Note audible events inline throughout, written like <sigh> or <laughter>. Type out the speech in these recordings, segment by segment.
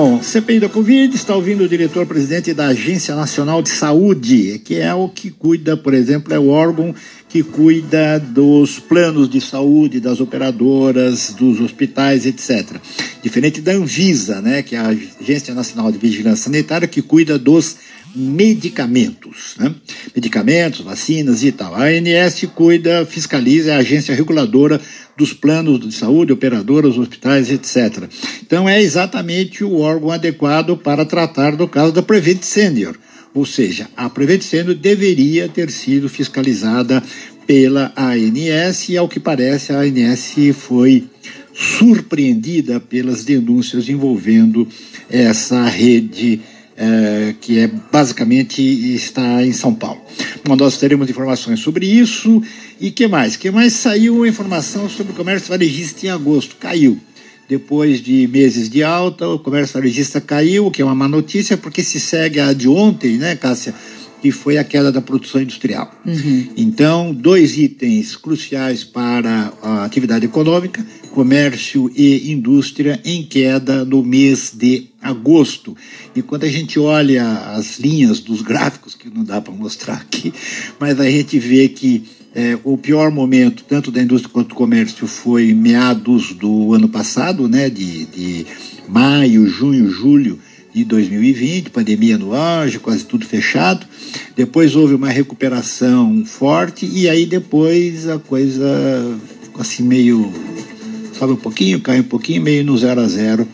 Bom, CPI da Covid está ouvindo o diretor-presidente da Agência Nacional de Saúde, que é o que cuida, por exemplo, é o órgão que cuida dos planos de saúde, das operadoras, dos hospitais, etc. Diferente da Anvisa, né, que é a Agência Nacional de Vigilância Sanitária, que cuida dos medicamentos, né? medicamentos, vacinas e tal. A ANS cuida, fiscaliza, é a agência reguladora dos planos de saúde, operadoras, hospitais, etc. Então é exatamente o órgão adequado para tratar do caso da Prevent Senior. Ou seja, a Prevent Senior deveria ter sido fiscalizada pela ANS e, ao que parece, a ANS foi surpreendida pelas denúncias envolvendo essa rede é, que é basicamente está em São Paulo. Bom, nós teremos informações sobre isso e que mais? Que mais saiu informação sobre o comércio varejista em agosto? Caiu. Depois de meses de alta, o comércio varejista caiu, o que é uma má notícia, porque se segue a de ontem, né, Cássia? que foi a queda da produção industrial. Uhum. Então, dois itens cruciais para a atividade econômica, comércio e indústria, em queda no mês de agosto. E quando a gente olha as linhas dos gráficos, que não dá para mostrar aqui, <laughs> mas a gente vê que é, o pior momento, tanto da indústria quanto do comércio, foi meados do ano passado, né, de, de maio, junho, julho de 2020, pandemia no auge, quase tudo fechado. Depois houve uma recuperação forte e aí depois a coisa ficou assim meio sobe um pouquinho, cai um pouquinho, meio no zero a zero.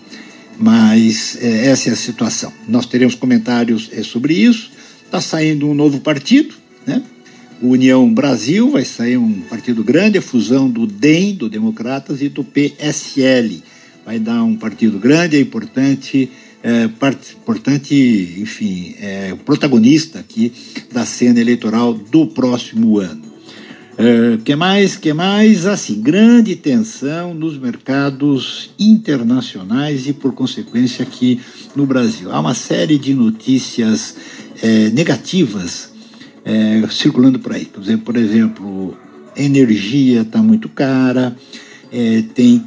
Mas é, essa é a situação. Nós teremos comentários é, sobre isso. Está saindo um novo partido, né? União Brasil, vai sair um partido grande, a fusão do DEM, do Democratas, e do PSL. Vai dar um partido grande, é importante é, parte, importante, enfim, é, protagonista aqui da cena eleitoral do próximo ano. É, que mais? Que mais? Assim, grande tensão nos mercados internacionais e, por consequência, aqui no Brasil. Há uma série de notícias é, negativas é, circulando por aí. Por exemplo, energia está muito cara, tem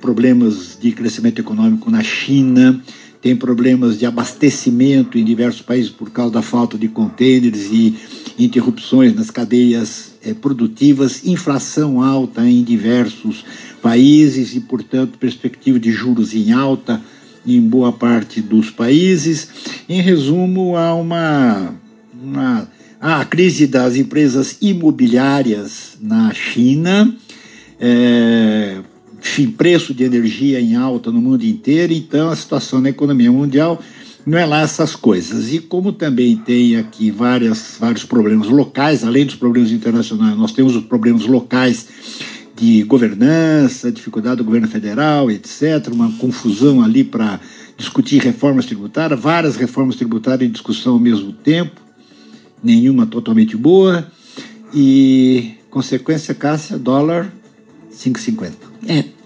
problemas de crescimento econômico na China, tem problemas de abastecimento em diversos países por causa da falta de contêineres e interrupções nas cadeias é, produtivas, inflação alta em diversos países e, portanto, perspectiva de juros em alta em boa parte dos países. Em resumo, há uma, uma a crise das empresas imobiliárias na China. É, enfim, preço de energia em alta no mundo inteiro, então a situação na economia mundial não é lá essas coisas. E como também tem aqui várias, vários problemas locais, além dos problemas internacionais, nós temos os problemas locais de governança, dificuldade do governo federal, etc., uma confusão ali para discutir reformas tributárias, várias reformas tributárias em discussão ao mesmo tempo, nenhuma totalmente boa, e consequência, Cássia, dólar 5,50. É.